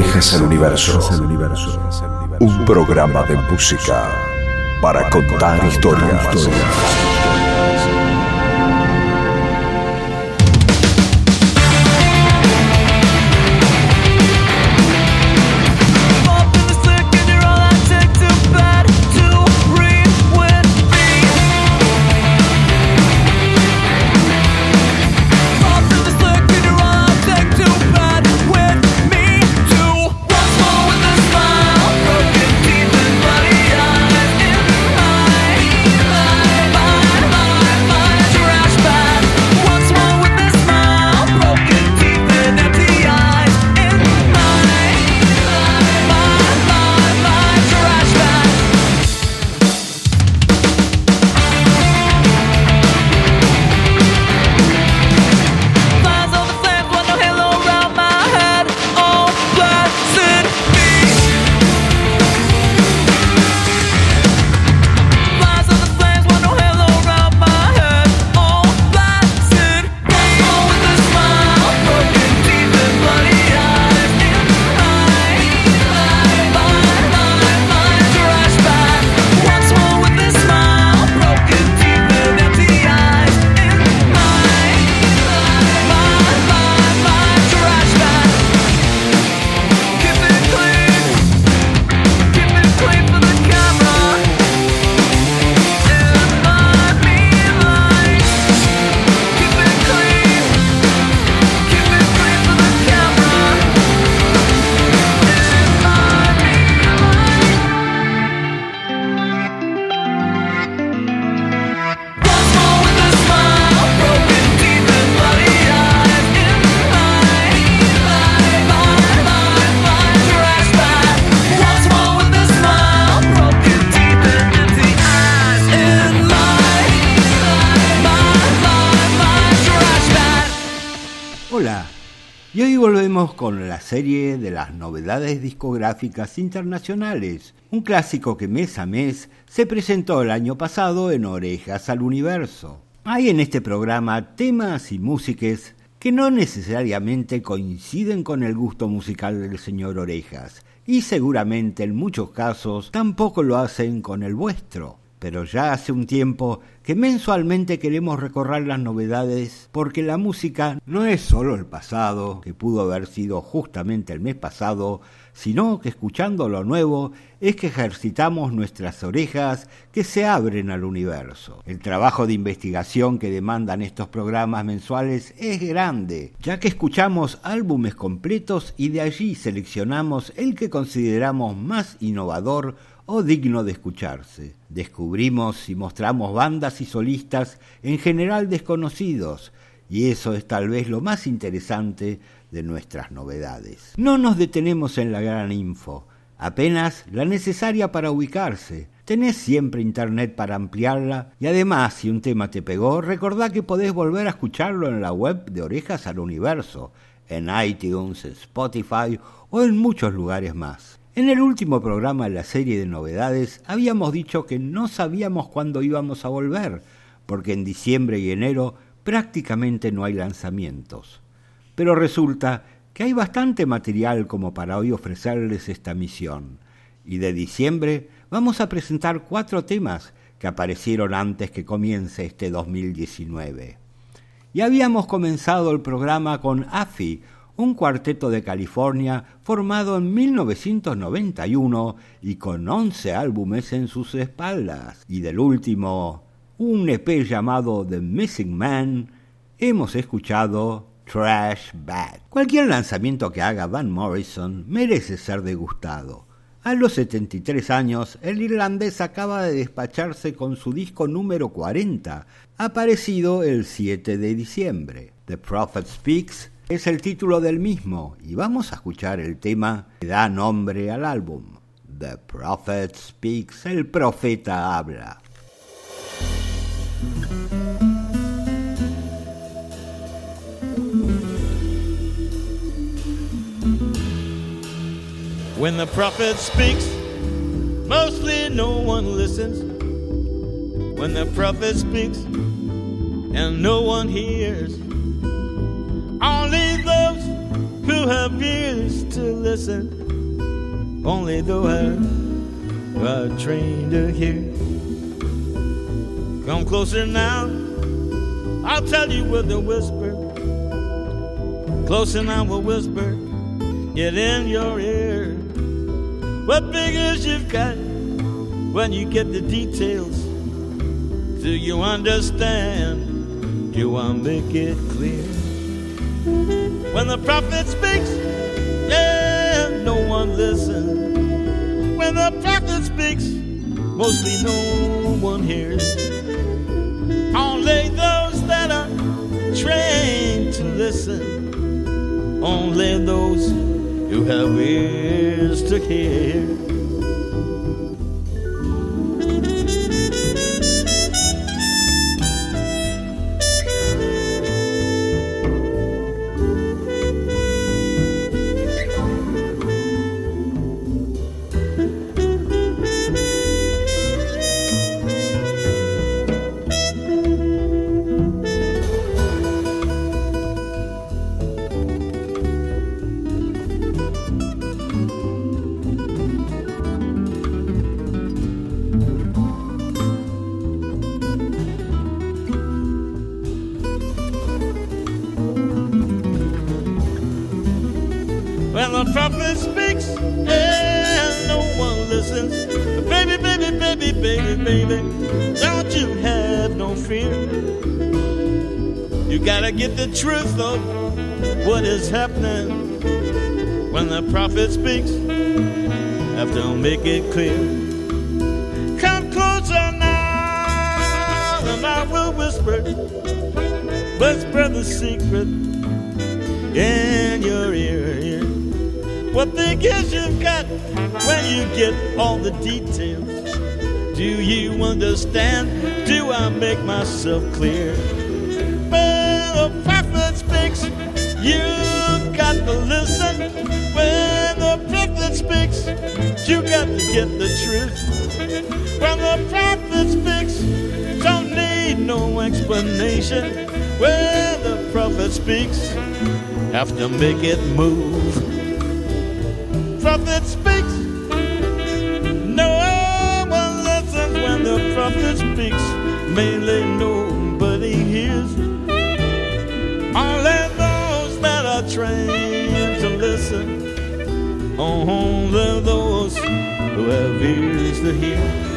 Orejas al Universo. Un programa de música para contar historias. Discográficas internacionales, un clásico que mes a mes se presentó el año pasado en Orejas al Universo. Hay en este programa temas y músicas que no necesariamente coinciden con el gusto musical del señor Orejas, y seguramente en muchos casos tampoco lo hacen con el vuestro pero ya hace un tiempo que mensualmente queremos recorrer las novedades porque la música no es solo el pasado, que pudo haber sido justamente el mes pasado, sino que escuchando lo nuevo es que ejercitamos nuestras orejas que se abren al universo. El trabajo de investigación que demandan estos programas mensuales es grande, ya que escuchamos álbumes completos y de allí seleccionamos el que consideramos más innovador o digno de escucharse. Descubrimos y mostramos bandas y solistas en general desconocidos, y eso es tal vez lo más interesante de nuestras novedades. No nos detenemos en la gran info, apenas la necesaria para ubicarse. Tenés siempre internet para ampliarla y además si un tema te pegó, recordá que podés volver a escucharlo en la web de Orejas al Universo, en iTunes, Spotify o en muchos lugares más. En el último programa de la serie de novedades habíamos dicho que no sabíamos cuándo íbamos a volver, porque en diciembre y enero prácticamente no hay lanzamientos. Pero resulta que hay bastante material como para hoy ofrecerles esta misión. Y de diciembre vamos a presentar cuatro temas que aparecieron antes que comience este 2019. Y habíamos comenzado el programa con AFI, un cuarteto de California formado en 1991 y con 11 álbumes en sus espaldas. Y del último, un EP llamado The Missing Man, hemos escuchado Trash Bad. Cualquier lanzamiento que haga Van Morrison merece ser degustado. A los 73 años, el irlandés acaba de despacharse con su disco número 40, aparecido el 7 de diciembre. The Prophet Speaks es el título del mismo y vamos a escuchar el tema que da nombre al álbum. The Prophet Speaks, el profeta habla. When the prophet speaks, mostly no one listens. When the prophet speaks, and no one hears. Only those who have ears to listen, only those who are trained to hear. Come closer now, I'll tell you with a whisper. Close now, will whisper, get in your ear. What figures you've got when you get the details? Do you understand? Do I make it clear? When the prophet speaks, yeah, no one listens. When the prophet speaks, mostly no one hears. Only those that are trained to listen, only those who have ears to hear. When the prophet speaks. Have to make it clear. Come closer now, and I will whisper, whisper the secret in your ear. What thing is you've got when you get all the details? Do you understand? Do I make myself clear? When the prophet speaks, You when the prophet speaks. You got to get the truth. When the prophet speaks, don't need no explanation. When the prophet speaks, have to make it move. Who have ears to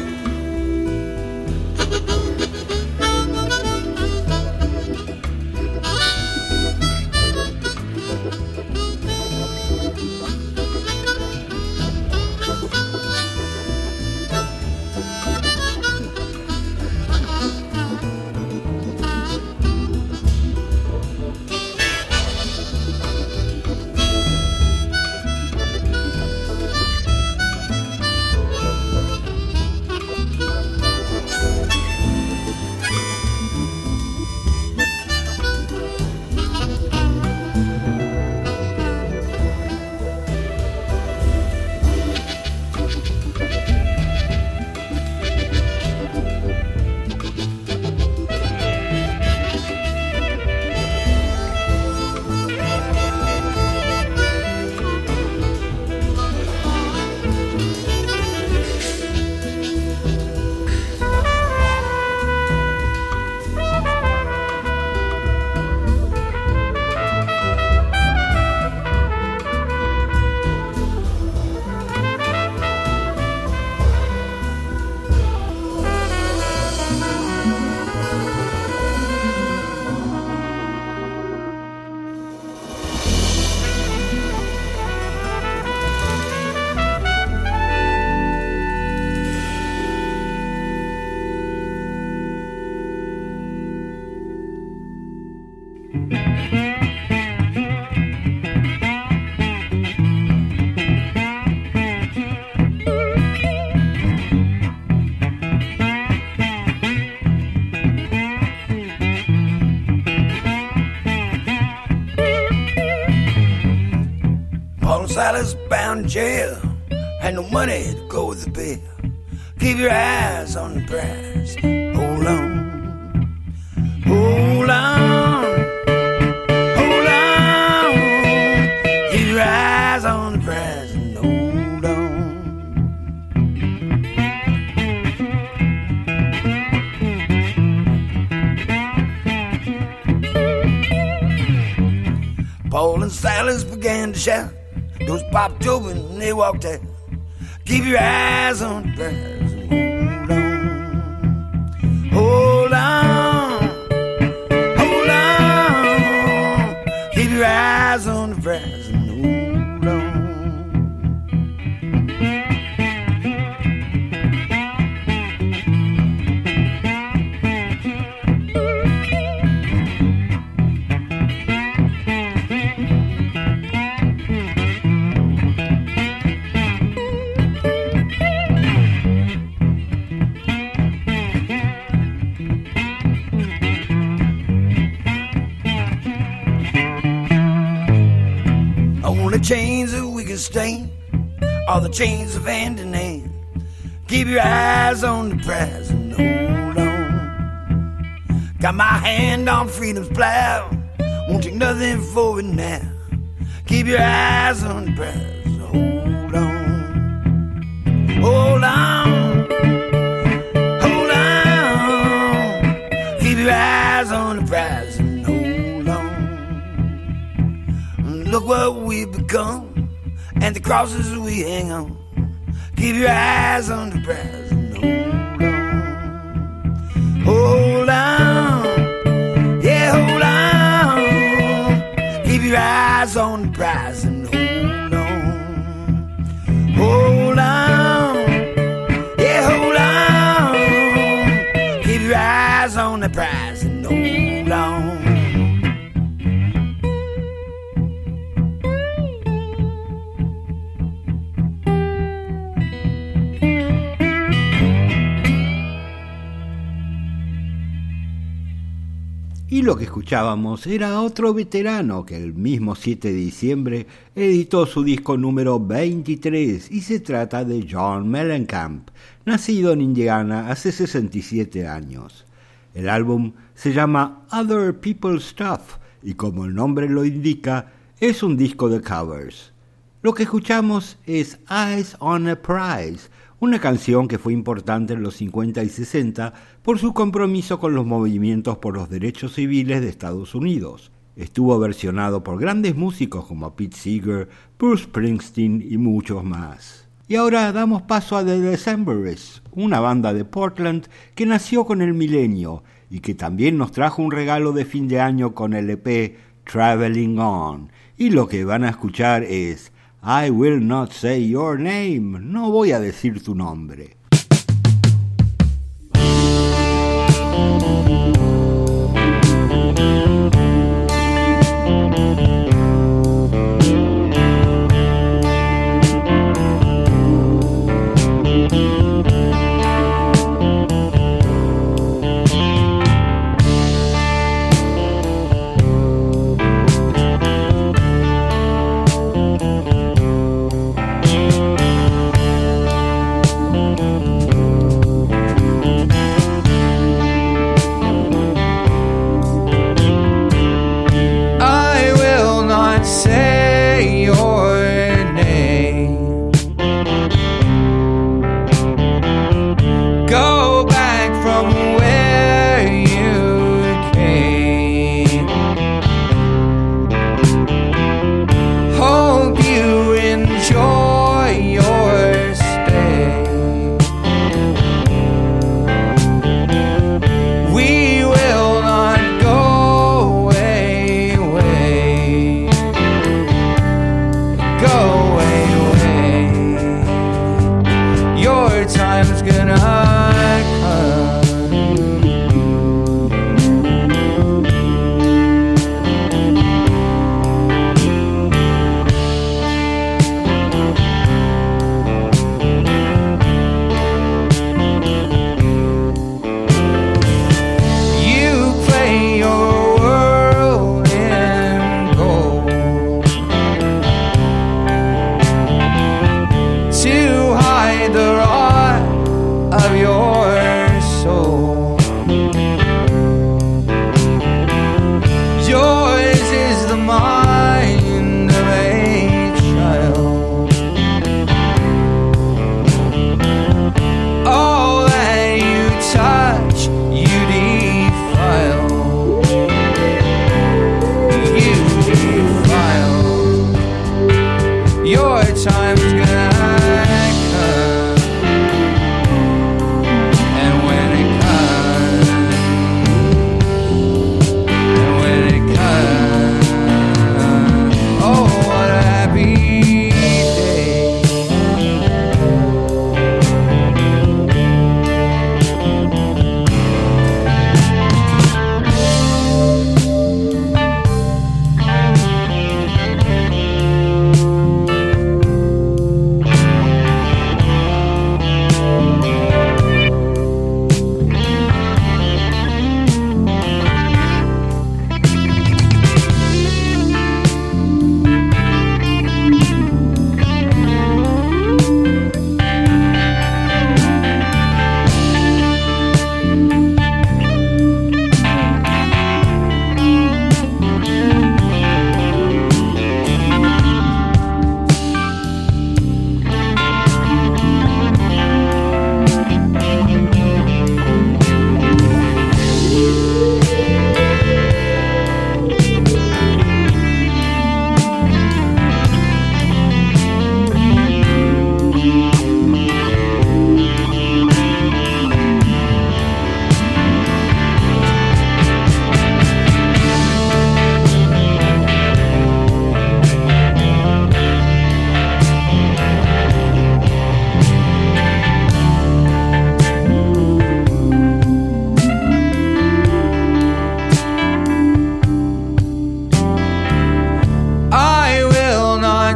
Paul and Silas began to shout. Those popped open and they walked out. Keep your eyes on the prize hold on. Hold on. Hold on. Keep your eyes on the prize chains of hand in hand. Keep your eyes on the prize and hold on. Got my hand on freedom's plow. Won't take nothing for it now. Keep your eyes on the prize. Hold on. Hold on. Hold on. Keep your eyes on the prize and hold on. Look what we've become and the crosses we hang on. Keep your eyes on the prize and hold on. Hold on. Yeah, hold on. Keep your eyes on the prize lo que escuchábamos era otro veterano que el mismo 7 de diciembre editó su disco número 23 y se trata de John Mellencamp, nacido en Indiana hace 67 años. El álbum se llama Other People's Stuff y como el nombre lo indica, es un disco de covers. Lo que escuchamos es Eyes on a Prize, una canción que fue importante en los 50 y 60 por su compromiso con los movimientos por los derechos civiles de Estados Unidos. Estuvo versionado por grandes músicos como Pete Seeger, Bruce Springsteen y muchos más. Y ahora damos paso a The Decemberists, una banda de Portland que nació con el milenio y que también nos trajo un regalo de fin de año con el EP Traveling On. Y lo que van a escuchar es I will not say your name, no voy a decir tu nombre.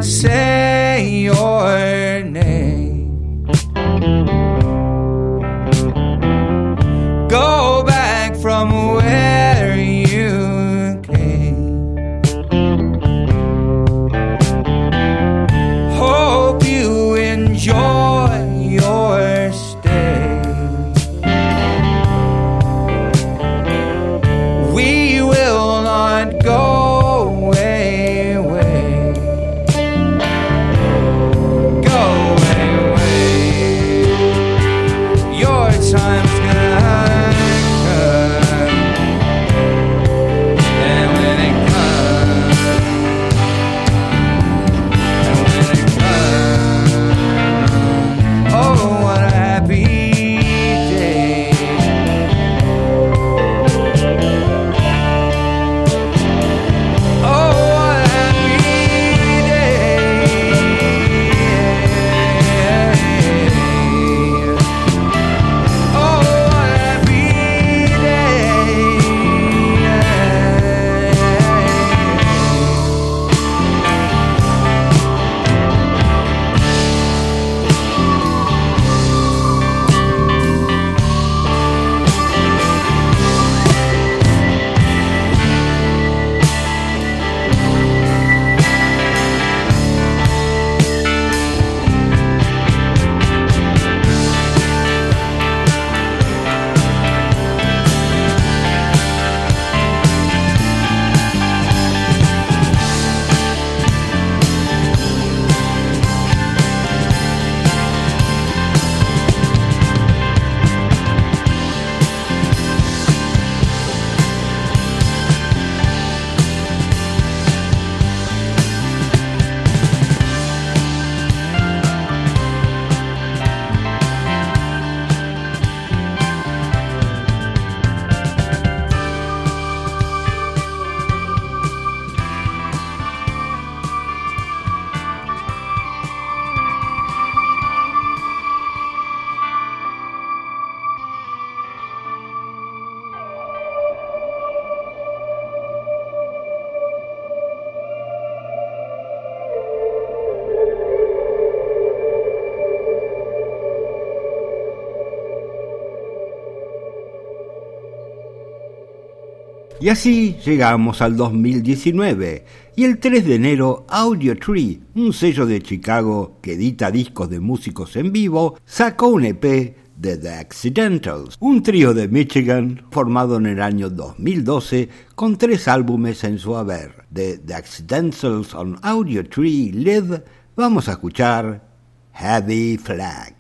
Say. Y así llegamos al 2019 y el 3 de enero Audio Tree, un sello de Chicago que edita discos de músicos en vivo, sacó un EP de The Accidentals, un trío de Michigan formado en el año 2012 con tres álbumes en su haber. De The Accidentals on Audio Tree Live vamos a escuchar Heavy Flag,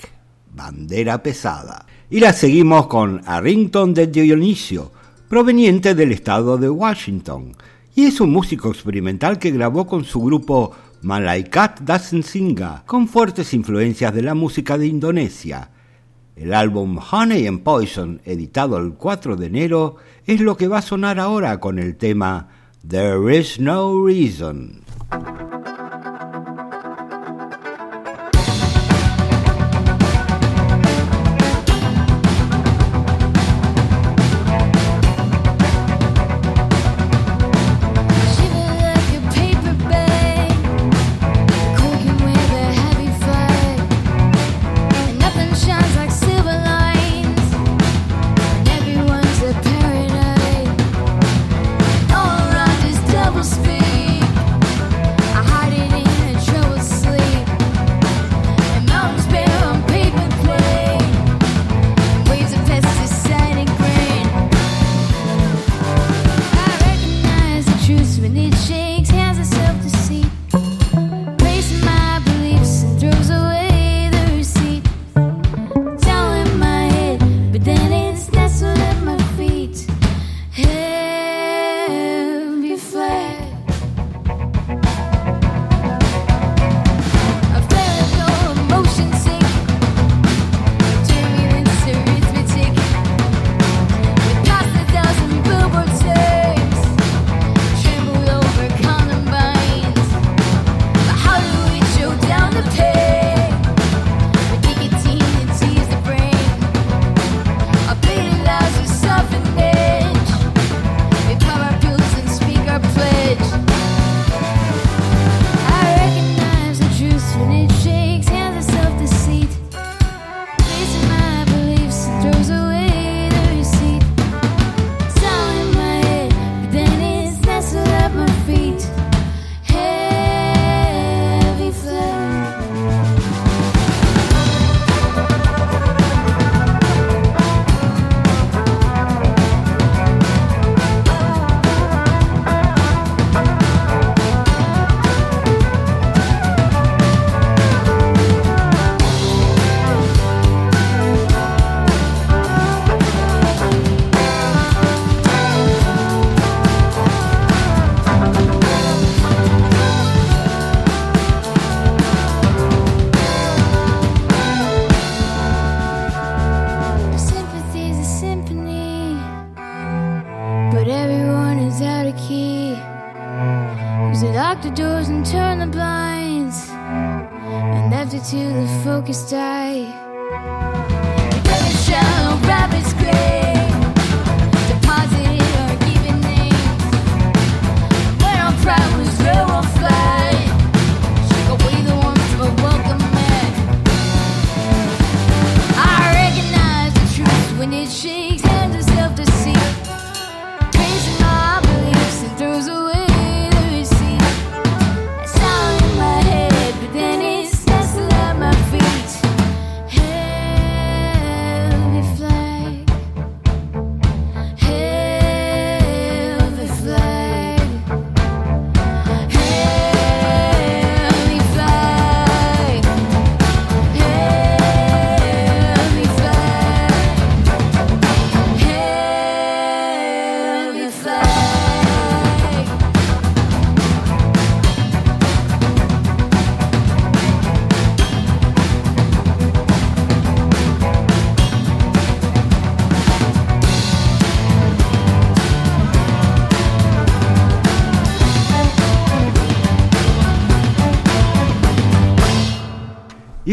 bandera pesada. Y la seguimos con Arrington de Dionisio, proveniente del estado de Washington, y es un músico experimental que grabó con su grupo Malaikat Dasensinga, con fuertes influencias de la música de Indonesia. El álbum Honey and Poison, editado el 4 de enero, es lo que va a sonar ahora con el tema There is no reason.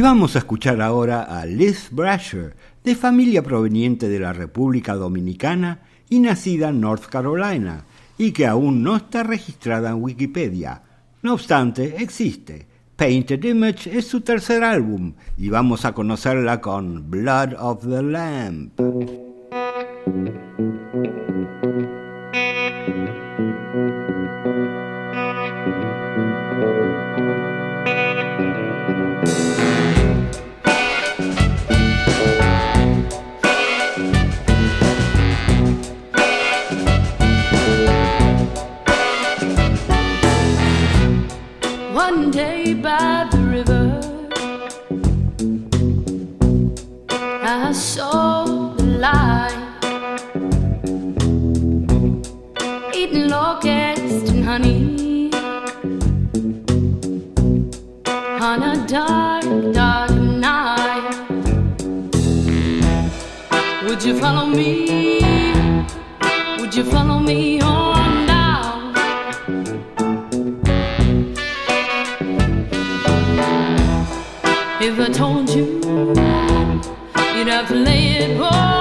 vamos a escuchar ahora a Liz Brasher, de familia proveniente de la República Dominicana y nacida en North Carolina, y que aún no está registrada en Wikipedia. No obstante, existe. Painted Image es su tercer álbum, y vamos a conocerla con Blood of the Lamb. dark, dark night. Would you follow me? Would you follow me on down? If I told you, you'd have to lay it low.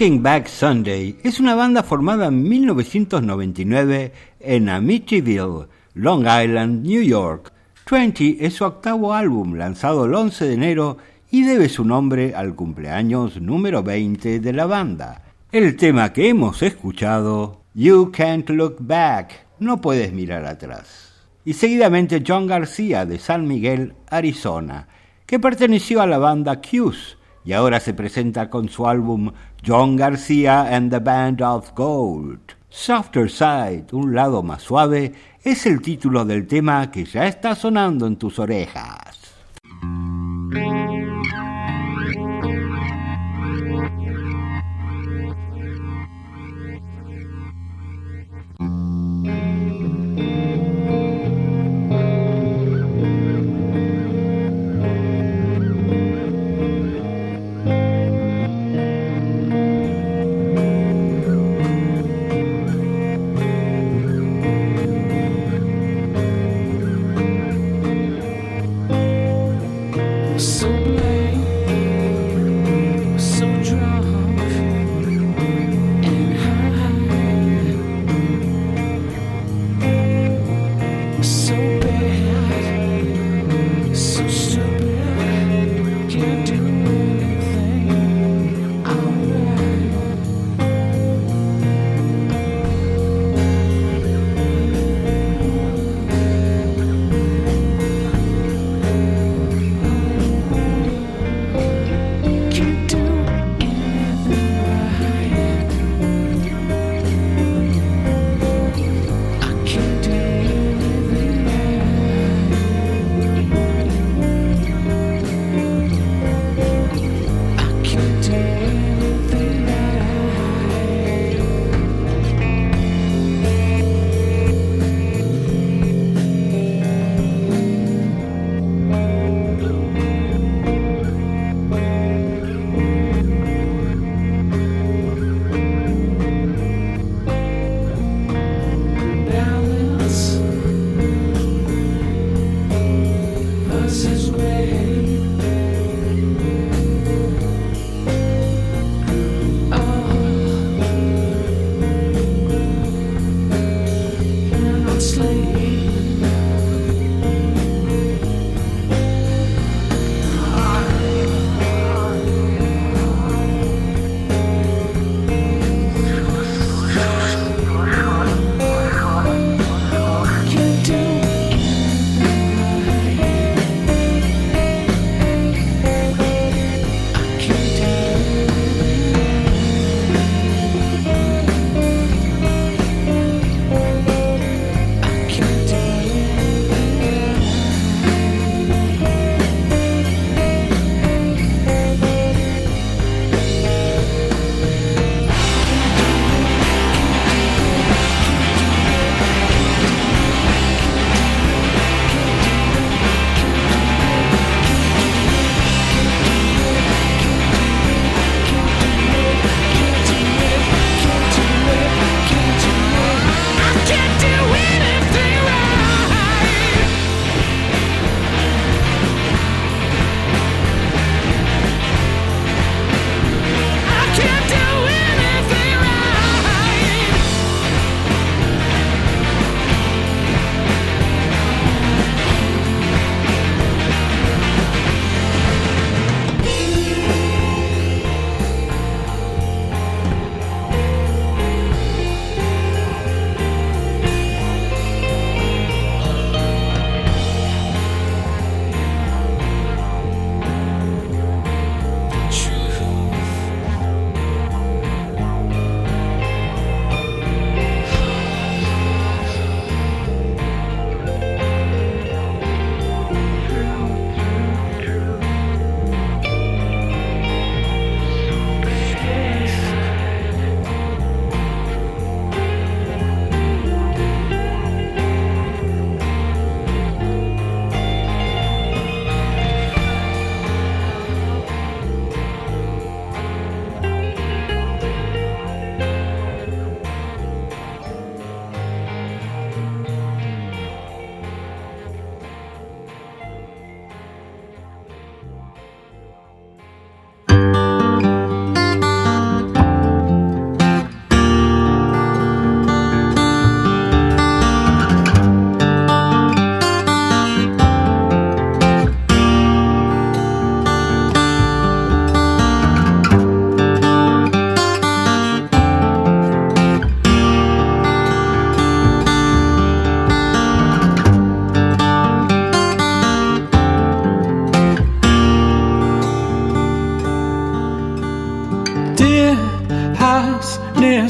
Talking Back Sunday es una banda formada en 1999 en Amityville, Long Island, New York. 20 es su octavo álbum lanzado el 11 de enero y debe su nombre al cumpleaños número 20 de la banda. El tema que hemos escuchado, You Can't Look Back, no puedes mirar atrás. Y seguidamente John García de San Miguel, Arizona, que perteneció a la banda Q's y ahora se presenta con su álbum John Garcia and the Band of Gold. Softer Side, un lado más suave, es el título del tema que ya está sonando en tus orejas.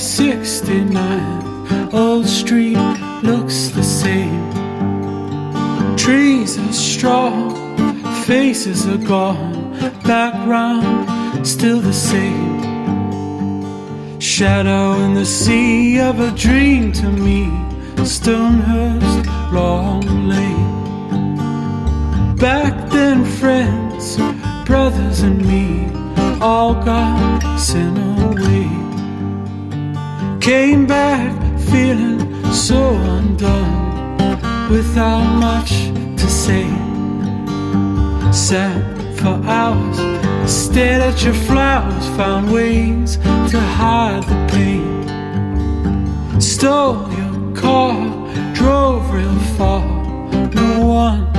69th. Old street looks the same. Trees are strong, faces are gone, background still the same. Shadow in the sea of a dream to me, Stonehurst, Long Lane. Back then, friends, brothers, and me all got sent away. Came back feeling so undone, without much to say. Sat for hours, stared at your flowers, found ways to hide the pain. Stole your car, drove real far, no one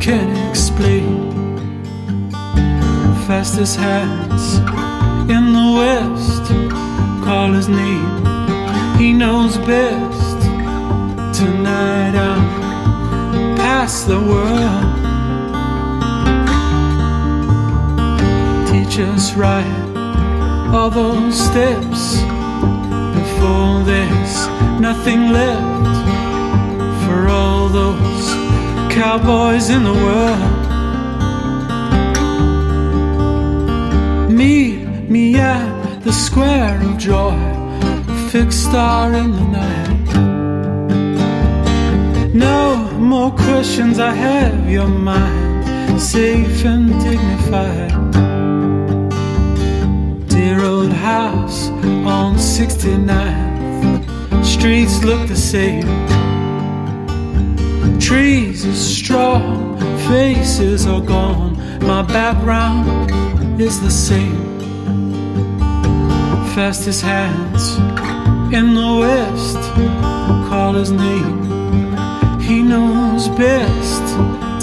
can explain. Fastest hands in the west, call his name, he knows best. Tonight I'm past the world. Teach us right all those steps before there's nothing left for all those cowboys in the world. Meet me at the square of joy, fixed star in the night. No more questions, I have your mind safe and dignified. Dear old house on 69th, streets look the same. Trees are strong, faces are gone, my background is the same. Fastest hands in the west, call his name. He knows best.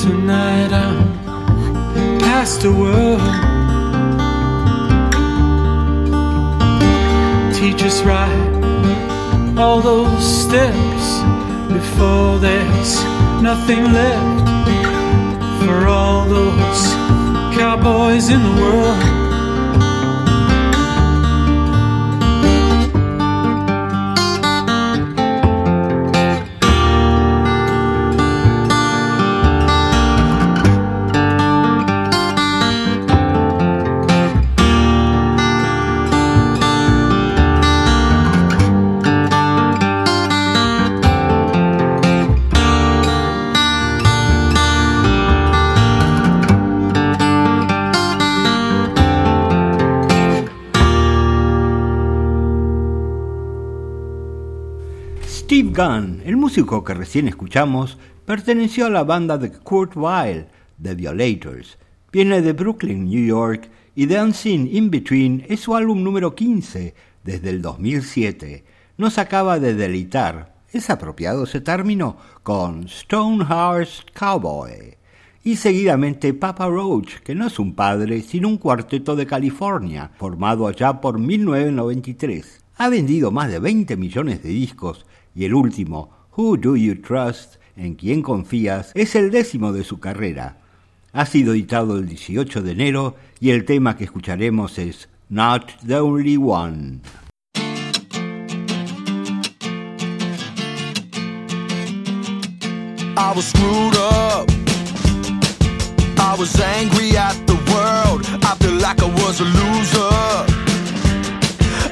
Tonight I'm past the world. Teach us right all those steps before there's nothing left for all those cowboys in the world. Gunn, el músico que recién escuchamos, perteneció a la banda de Kurt Weill, The Violators. Viene de Brooklyn, New York, y The Unseen In Between es su álbum número 15 desde el 2007. Nos acaba de deleitar, es apropiado ese término, con Stonehearst Cowboy. Y seguidamente Papa Roach, que no es un padre, sino un cuarteto de California, formado allá por 1993. Ha vendido más de 20 millones de discos y el último, Who Do You Trust? ¿En quién confías? es el décimo de su carrera. Ha sido editado el 18 de enero y el tema que escucharemos es Not the Only One. I was screwed up. I was angry at the world. I feel like I was a loser.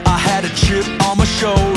I had a chip on my shoulder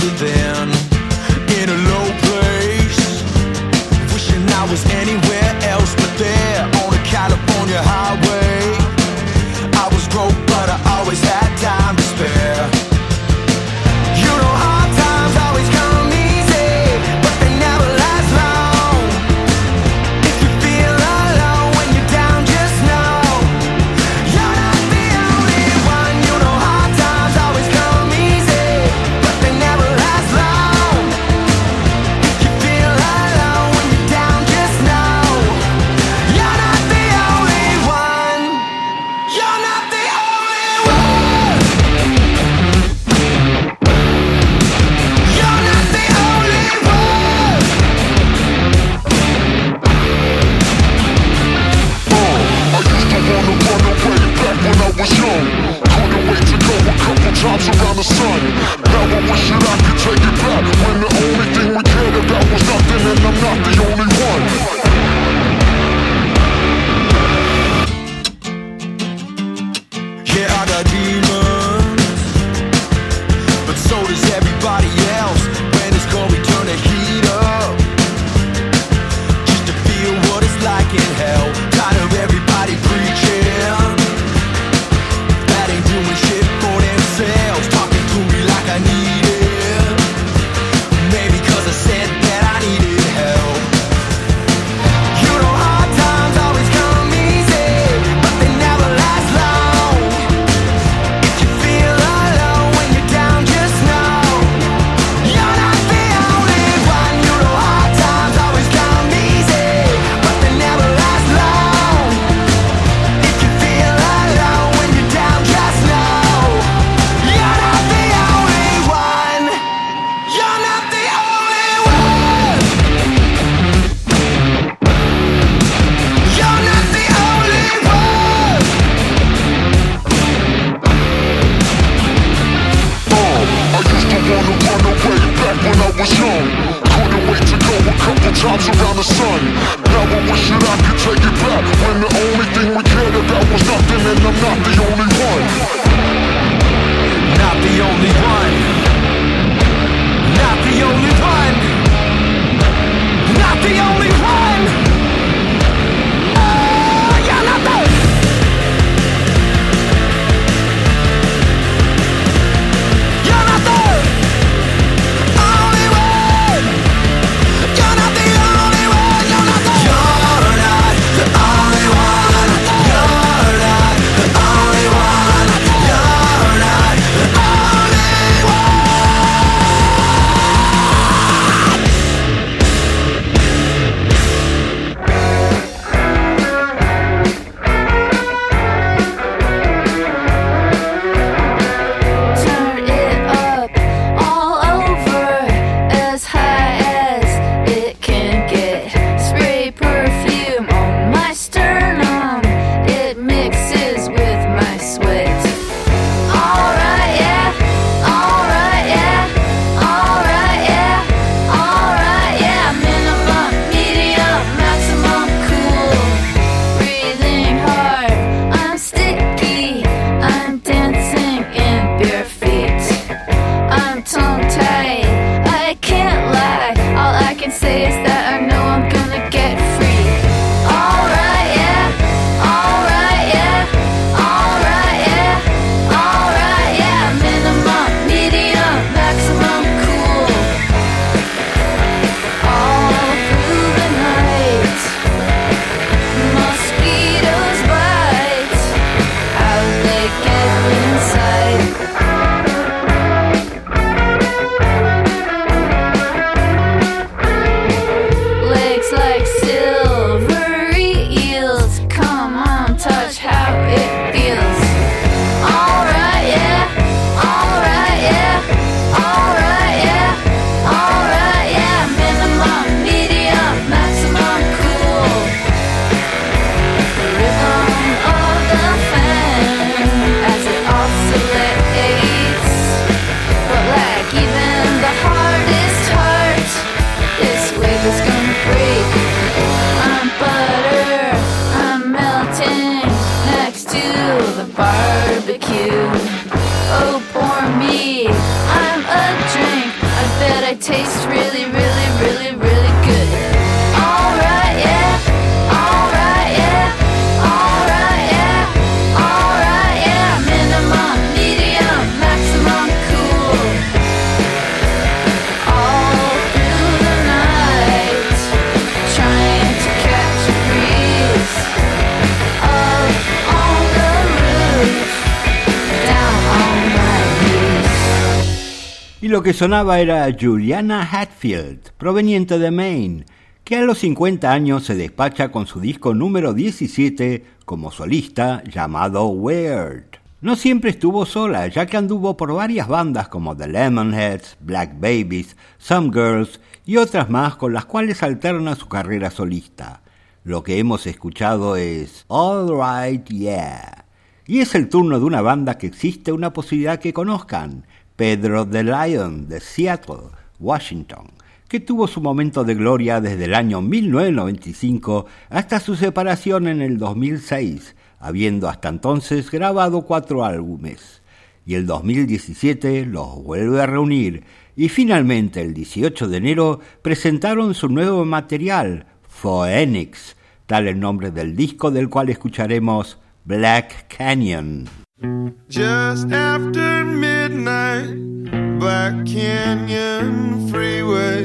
que sonaba era Juliana Hatfield, proveniente de Maine, que a los 50 años se despacha con su disco número 17 como solista llamado Weird. No siempre estuvo sola, ya que anduvo por varias bandas como The Lemonheads, Black Babies, Some Girls y otras más con las cuales alterna su carrera solista. Lo que hemos escuchado es All Right Yeah. Y es el turno de una banda que existe una posibilidad que conozcan, Pedro the Lion de Seattle, Washington, que tuvo su momento de gloria desde el año 1995 hasta su separación en el 2006, habiendo hasta entonces grabado cuatro álbumes. Y el 2017 los vuelve a reunir y finalmente el 18 de enero presentaron su nuevo material, Phoenix, tal el nombre del disco del cual escucharemos Black Canyon. Just after midnight, Black Canyon Freeway.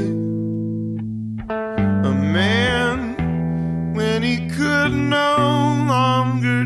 A man, when he could no longer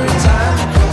every time.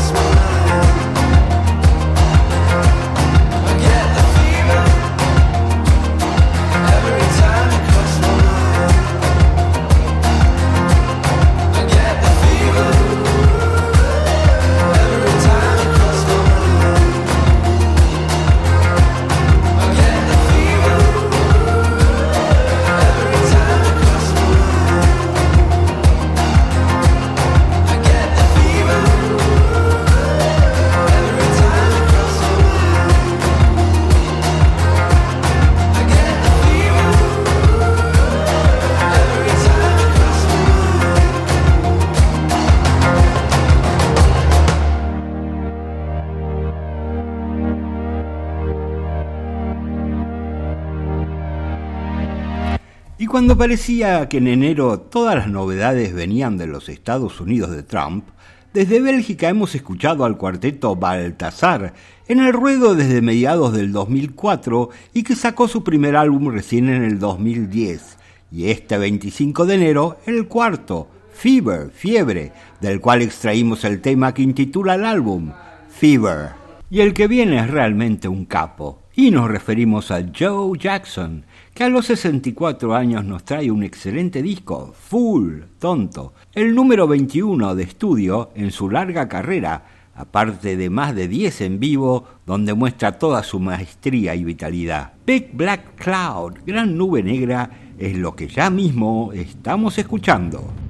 Cuando parecía que en enero todas las novedades venían de los Estados Unidos de Trump, desde Bélgica hemos escuchado al cuarteto Baltasar en el ruedo desde mediados del 2004 y que sacó su primer álbum recién en el 2010. Y este 25 de enero, el cuarto, Fever, Fiebre, del cual extraímos el tema que intitula el álbum, Fever. Y el que viene es realmente un capo. Y nos referimos a Joe Jackson, que a los 64 años nos trae un excelente disco, Full, tonto, el número 21 de estudio en su larga carrera, aparte de más de 10 en vivo, donde muestra toda su maestría y vitalidad. Big Black Cloud, gran nube negra, es lo que ya mismo estamos escuchando.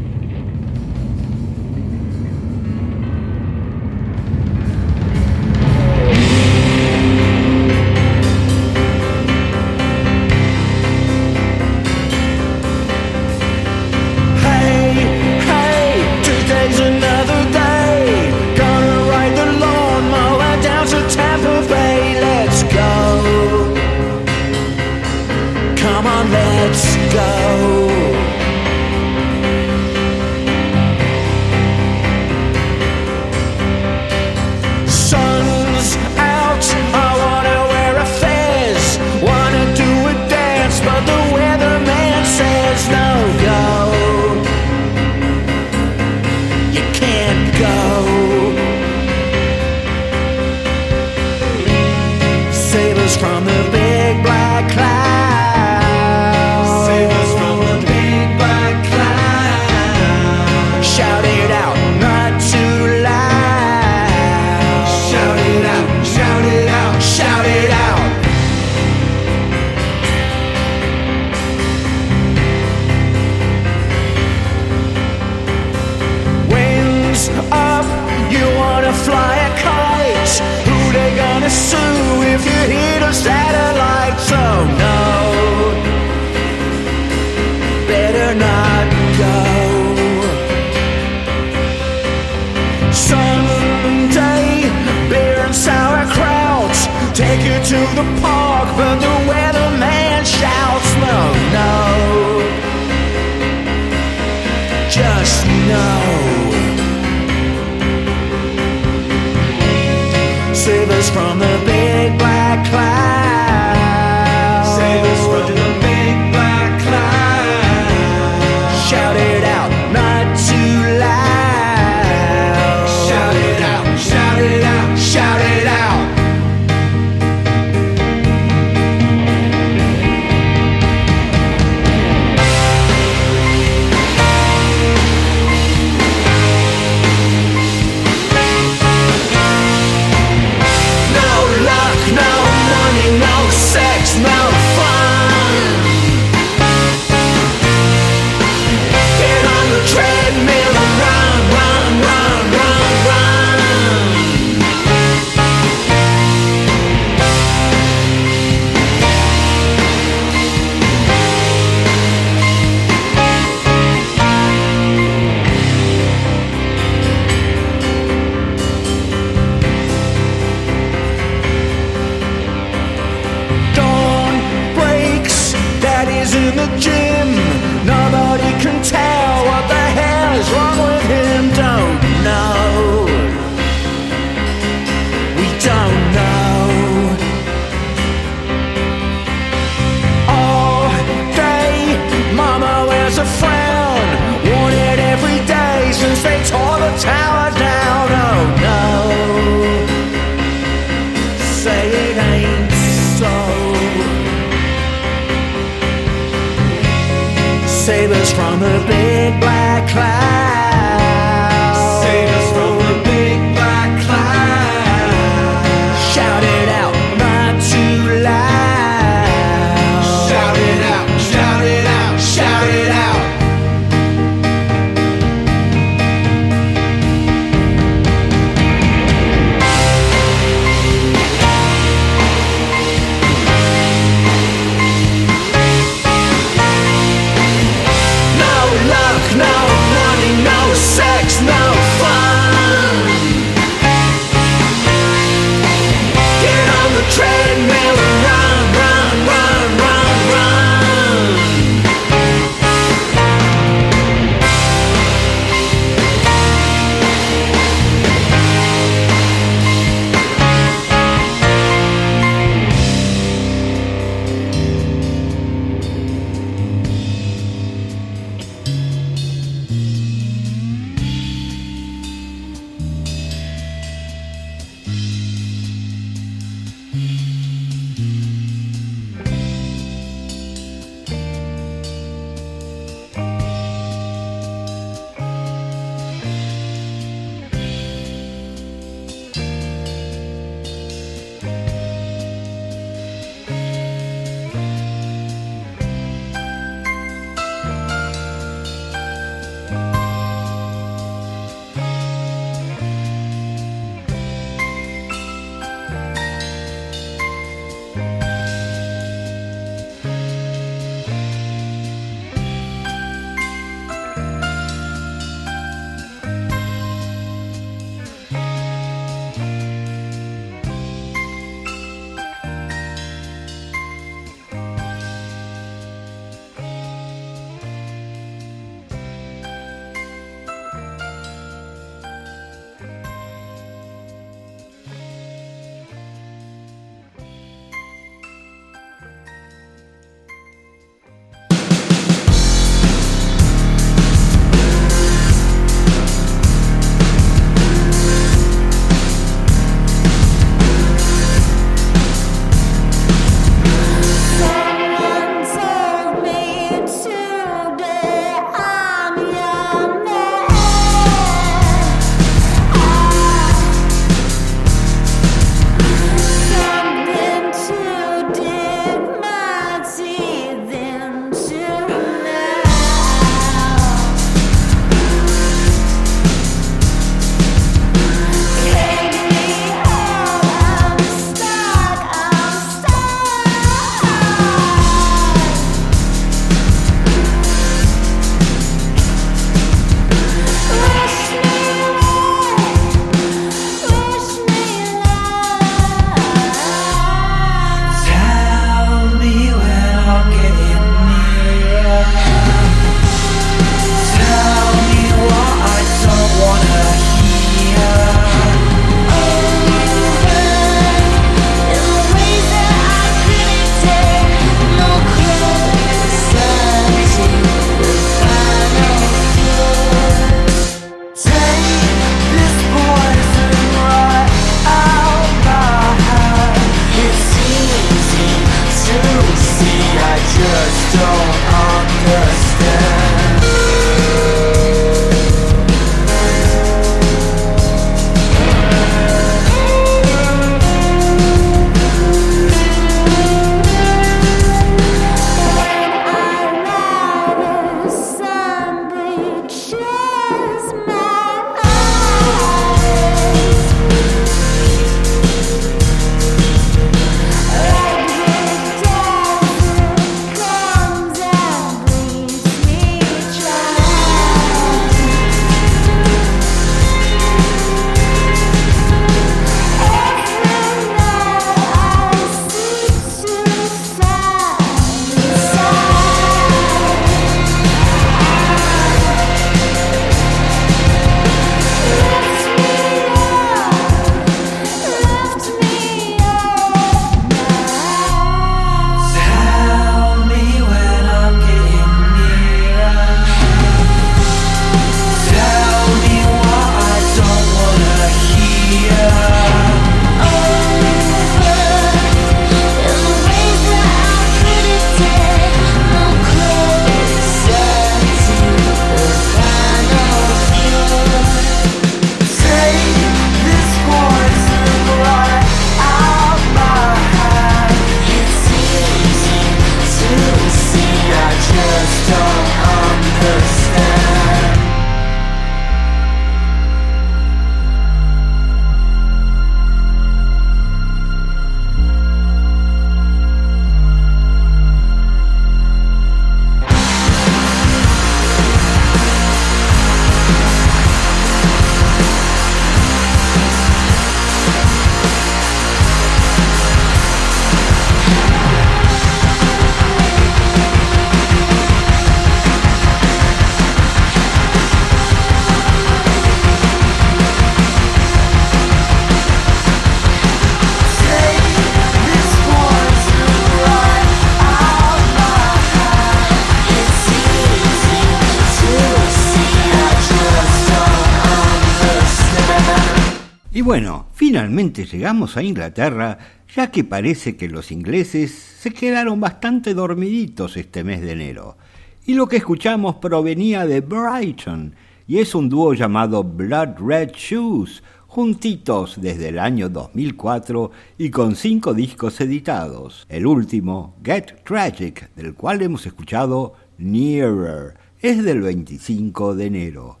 Llegamos a Inglaterra, ya que parece que los ingleses se quedaron bastante dormiditos este mes de enero. Y lo que escuchamos provenía de Brighton, y es un dúo llamado Blood Red Shoes, juntitos desde el año 2004 y con cinco discos editados. El último, Get Tragic, del cual hemos escuchado Nearer, es del 25 de enero.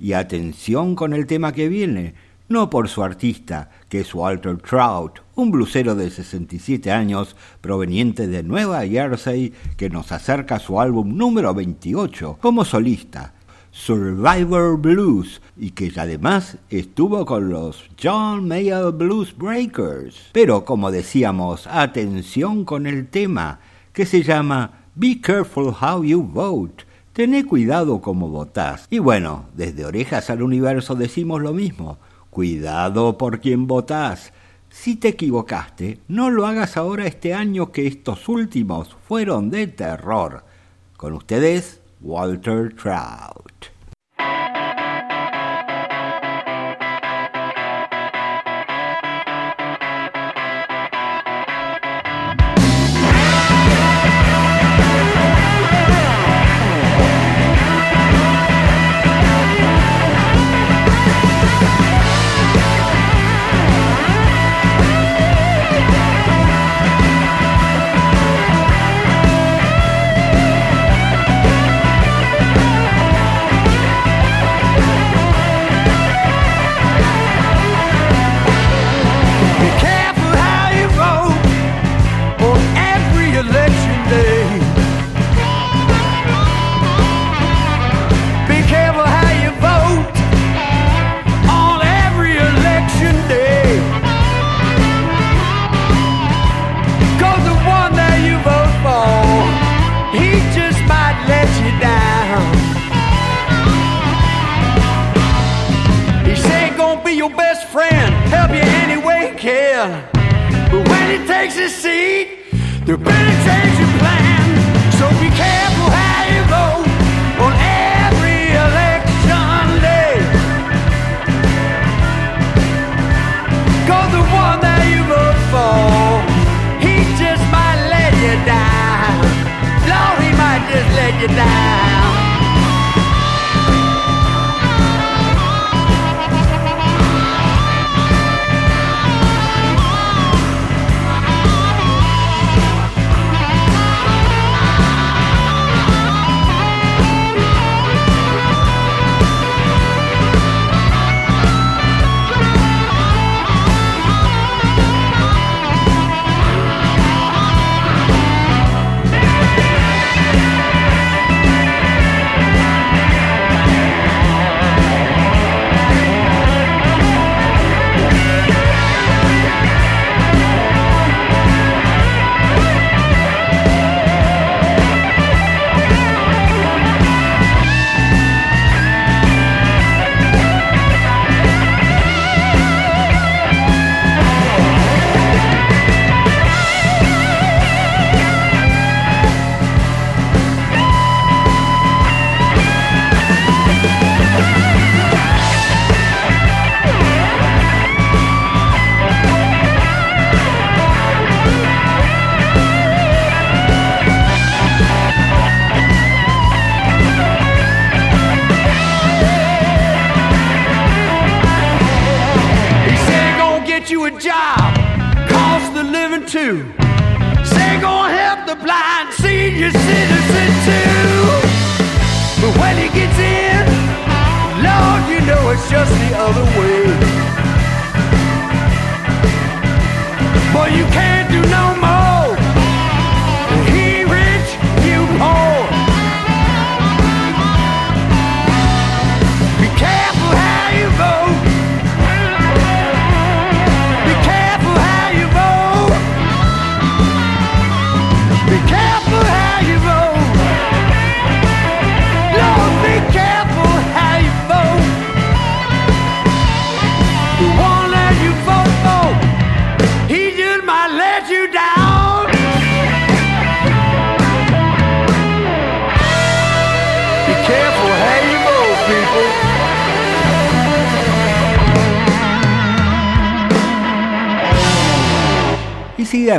Y atención con el tema que viene, no por su artista, que es Walter Trout, un blusero de 67 años proveniente de Nueva Jersey que nos acerca a su álbum número 28 como solista, Survivor Blues, y que además estuvo con los John Mayer Blues Breakers. Pero como decíamos, atención con el tema, que se llama Be Careful How You Vote. Tené cuidado como votás. Y bueno, desde Orejas al Universo decimos lo mismo. Cuidado por quien votás. Si te equivocaste, no lo hagas ahora este año que estos últimos fueron de terror. Con ustedes, Walter Trout.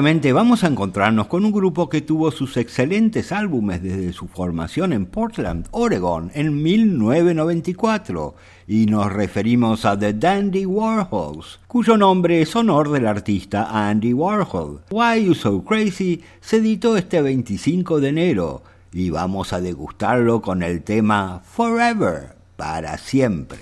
Vamos a encontrarnos con un grupo que tuvo sus excelentes álbumes desde su formación en Portland, Oregon, en 1994, y nos referimos a The Dandy Warhols, cuyo nombre es honor del artista Andy Warhol. Why You So Crazy se editó este 25 de enero, y vamos a degustarlo con el tema Forever, para siempre.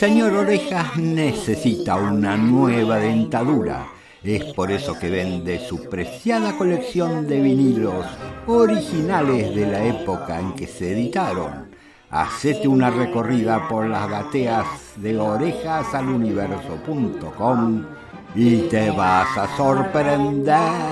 Señor Orejas necesita una nueva dentadura. Es por eso que vende su preciada colección de vinilos originales de la época en que se editaron. Hacete una recorrida por las bateas de orejasaluniverso.com y te vas a sorprender.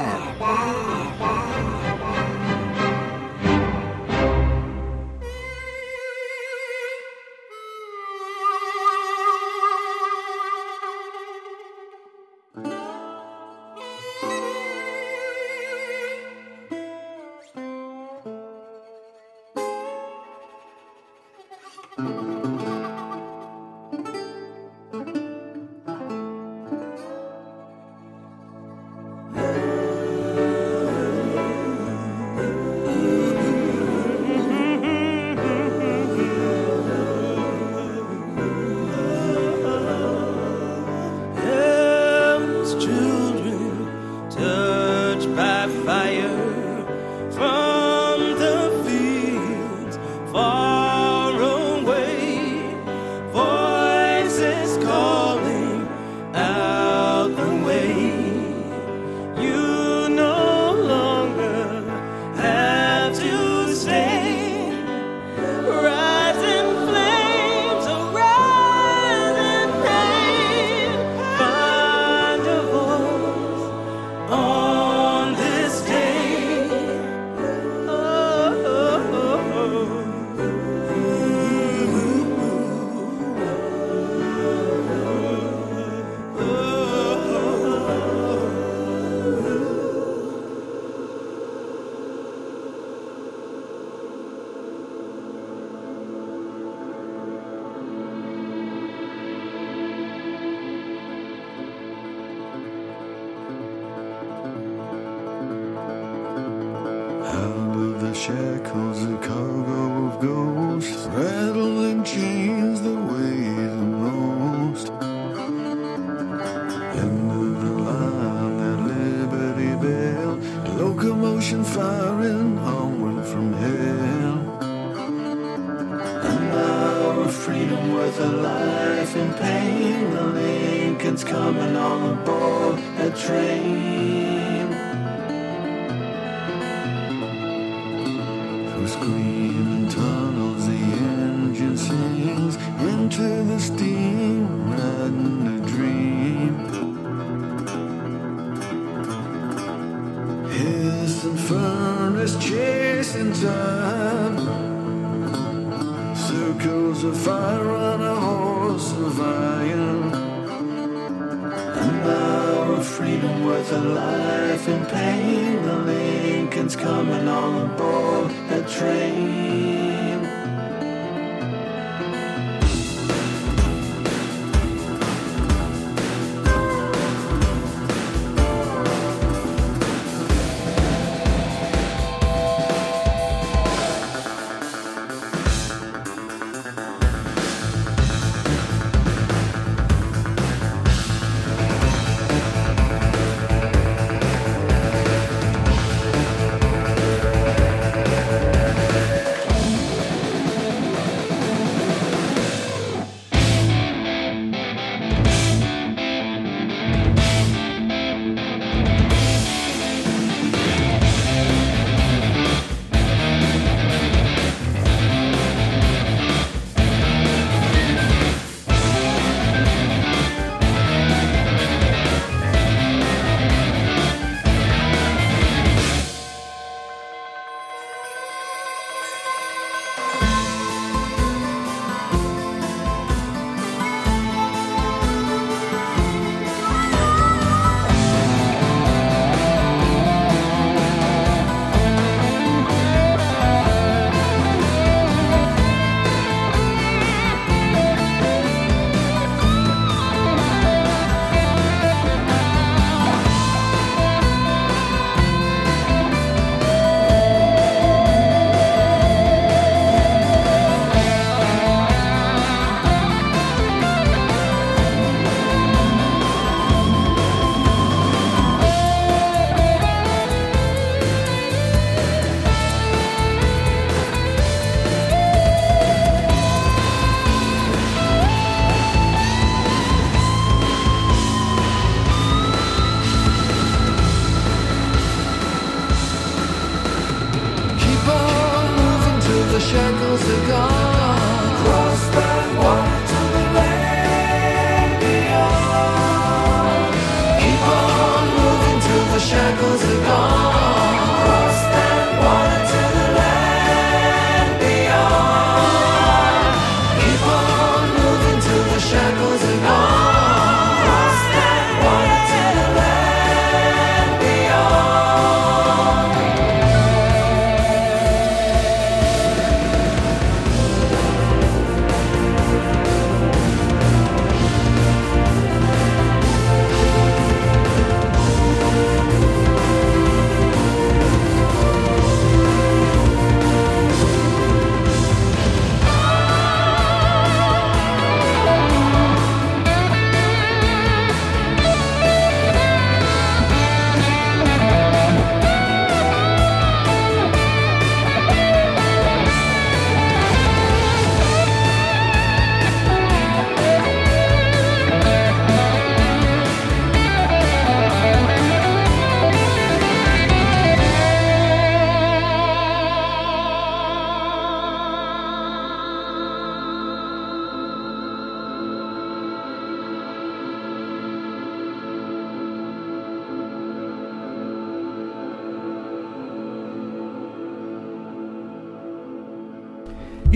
Shackles are gone.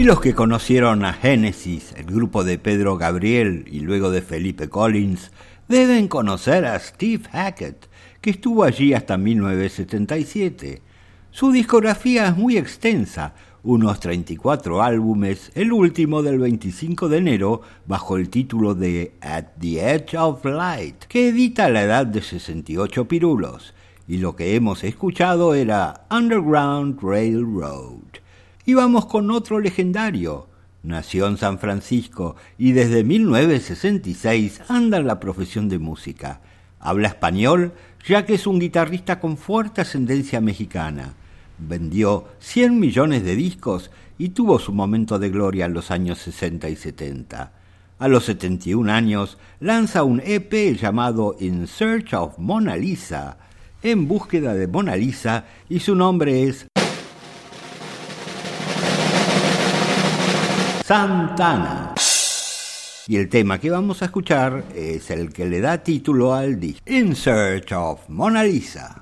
Y los que conocieron a Genesis, el grupo de Pedro Gabriel y luego de Felipe Collins, deben conocer a Steve Hackett, que estuvo allí hasta 1977. Su discografía es muy extensa, unos 34 álbumes, el último del 25 de enero bajo el título de At the Edge of Light, que edita a la edad de 68 pirulos, y lo que hemos escuchado era Underground Railroad. Y vamos con otro legendario. Nació en San Francisco y desde 1966 anda en la profesión de música. Habla español ya que es un guitarrista con fuerte ascendencia mexicana. Vendió 100 millones de discos y tuvo su momento de gloria en los años 60 y 70. A los 71 años lanza un EP llamado In Search of Mona Lisa, en búsqueda de Mona Lisa, y su nombre es Santana. Y el tema que vamos a escuchar es el que le da título al disco, In Search of Mona Lisa.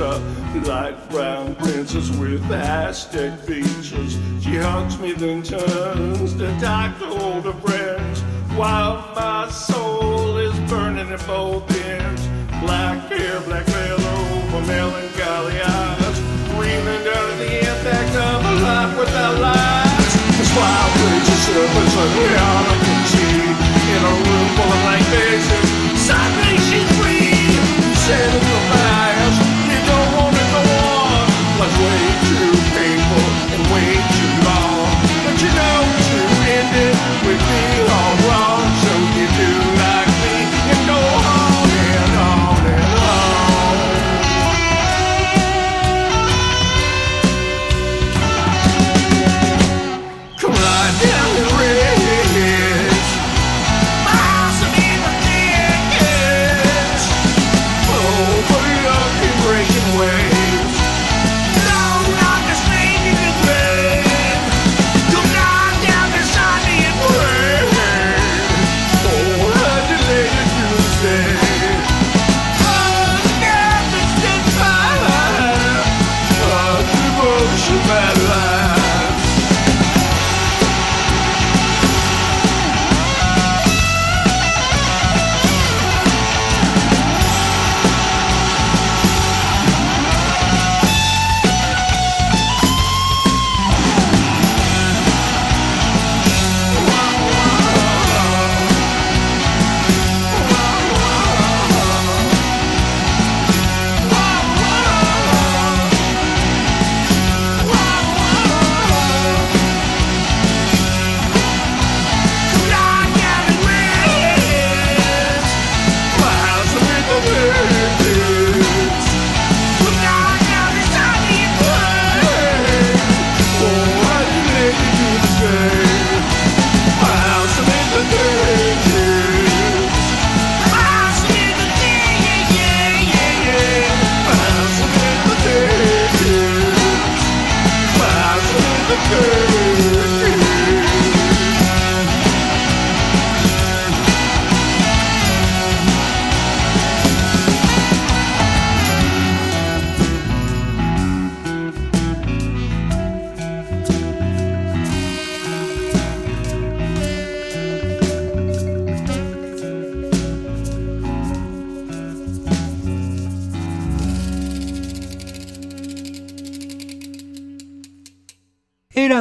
dancer, like brown princess with Aztec features. She hugs me, then turns to talk to older friends, while my soul is burning in both ends. Black hair, black veil over melancholy eyes, reeling under the impact of a life without lies. This wild, crazy, surface, ugly, out of in a room full of light faces. Salvation she's free, shedding the way too painful and way too long.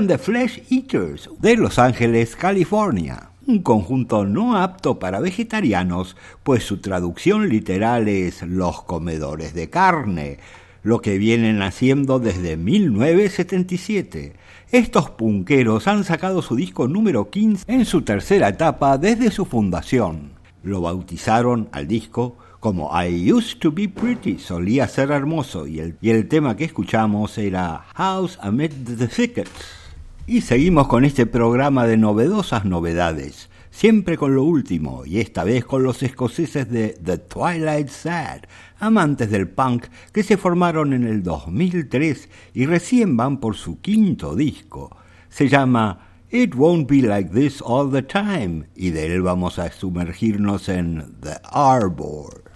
The Flesh Eaters de Los Ángeles, California. Un conjunto no apto para vegetarianos, pues su traducción literal es los comedores de carne, lo que vienen haciendo desde 1977. Estos punqueros han sacado su disco número 15 en su tercera etapa desde su fundación. Lo bautizaron al disco como I Used to Be Pretty, solía ser hermoso, y el, y el tema que escuchamos era House Amid the Thickets. Y seguimos con este programa de novedosas novedades, siempre con lo último, y esta vez con los escoceses de The Twilight Sad, amantes del punk que se formaron en el 2003 y recién van por su quinto disco. Se llama It Won't Be Like This All the Time, y de él vamos a sumergirnos en The Arbor.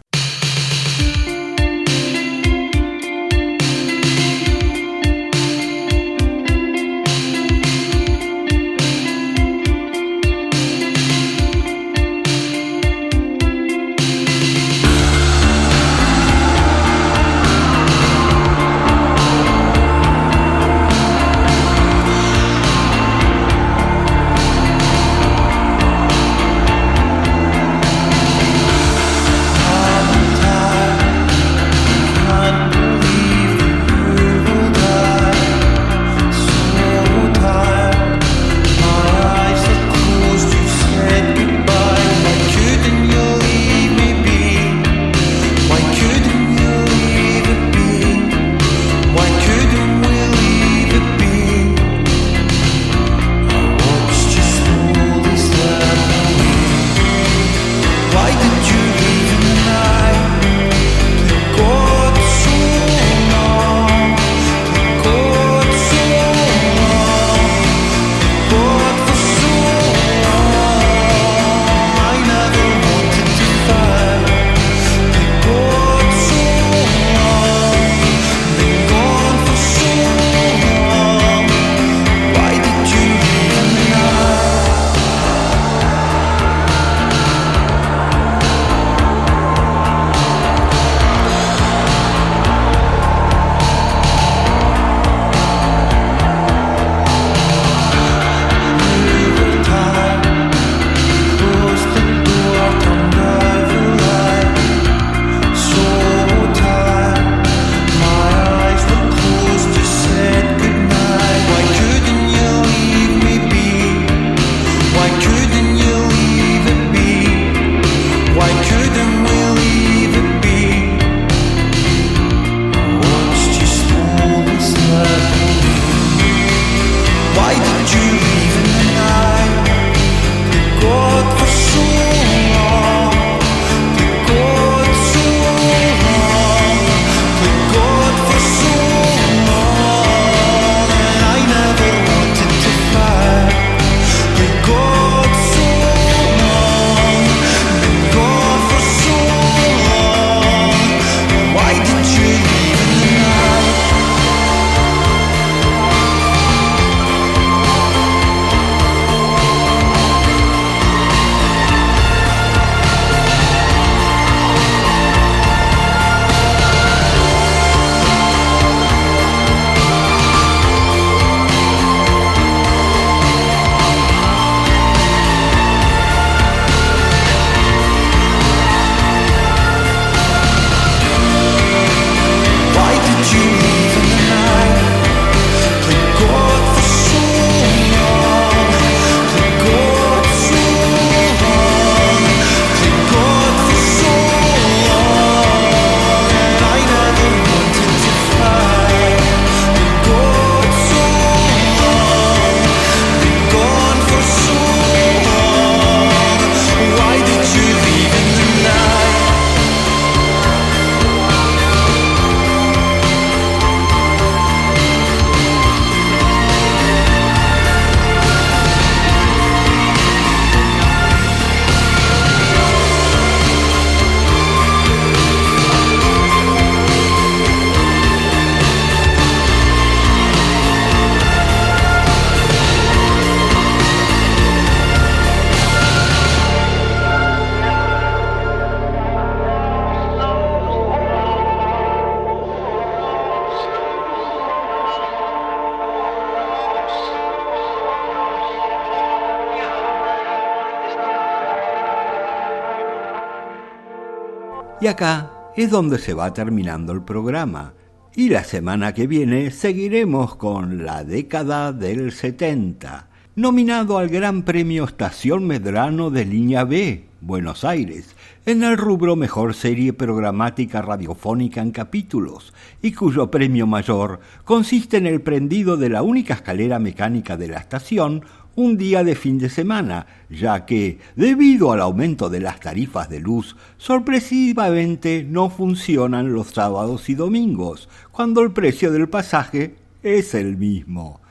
Acá es donde se va terminando el programa. Y la semana que viene seguiremos con la década del 70, nominado al Gran Premio Estación Medrano de Línea B, Buenos Aires, en el rubro Mejor Serie Programática Radiofónica en Capítulos, y cuyo premio mayor consiste en el prendido de la única escalera mecánica de la estación un día de fin de semana, ya que, debido al aumento de las tarifas de luz, sorpresivamente no funcionan los sábados y domingos, cuando el precio del pasaje es el mismo.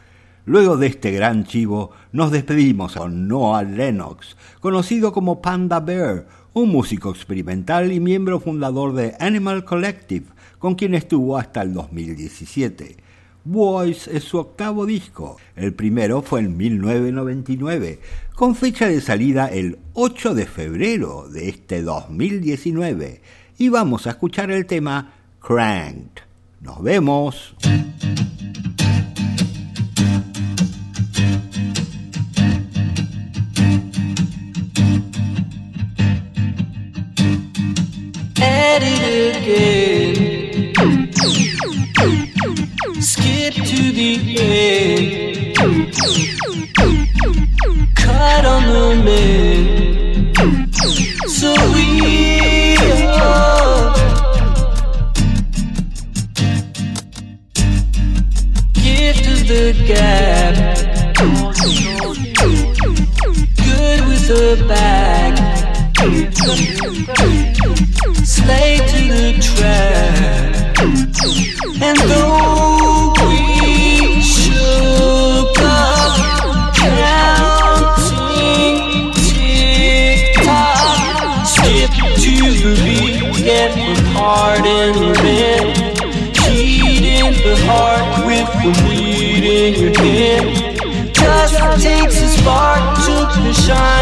Luego de este gran chivo, nos despedimos con Noah Lennox, conocido como Panda Bear, un músico experimental y miembro fundador de Animal Collective, con quien estuvo hasta el 2017. Voice es su octavo disco. El primero fue en 1999, con fecha de salida el 8 de febrero de este 2019. Y vamos a escuchar el tema Cranked. Nos vemos. Skip to the end. Cut on the man. So we are. Gift of the gap. Good with a bag. Slave to the trap. And though the bleed in your head. Just takes a spark, to shine,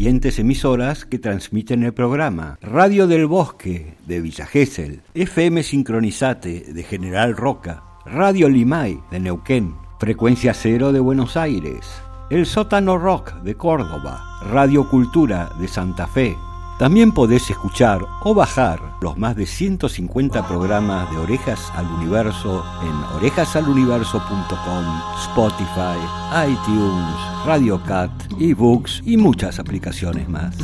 siguientes emisoras que transmiten el programa. Radio del Bosque de Villa Gesell, FM Sincronizate de General Roca, Radio Limay de Neuquén, Frecuencia Cero de Buenos Aires, El Sótano Rock de Córdoba, Radio Cultura de Santa Fe. También podés escuchar o bajar los más de 150 programas de Orejas al Universo en orejasaluniverso.com, Spotify, iTunes, Radio Cat, eBooks y muchas aplicaciones más.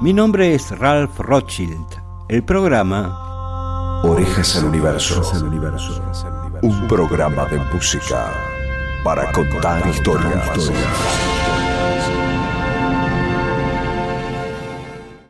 Mi nombre es Ralph Rothschild. El programa Orejas al universo. Un programa de música para contar historias.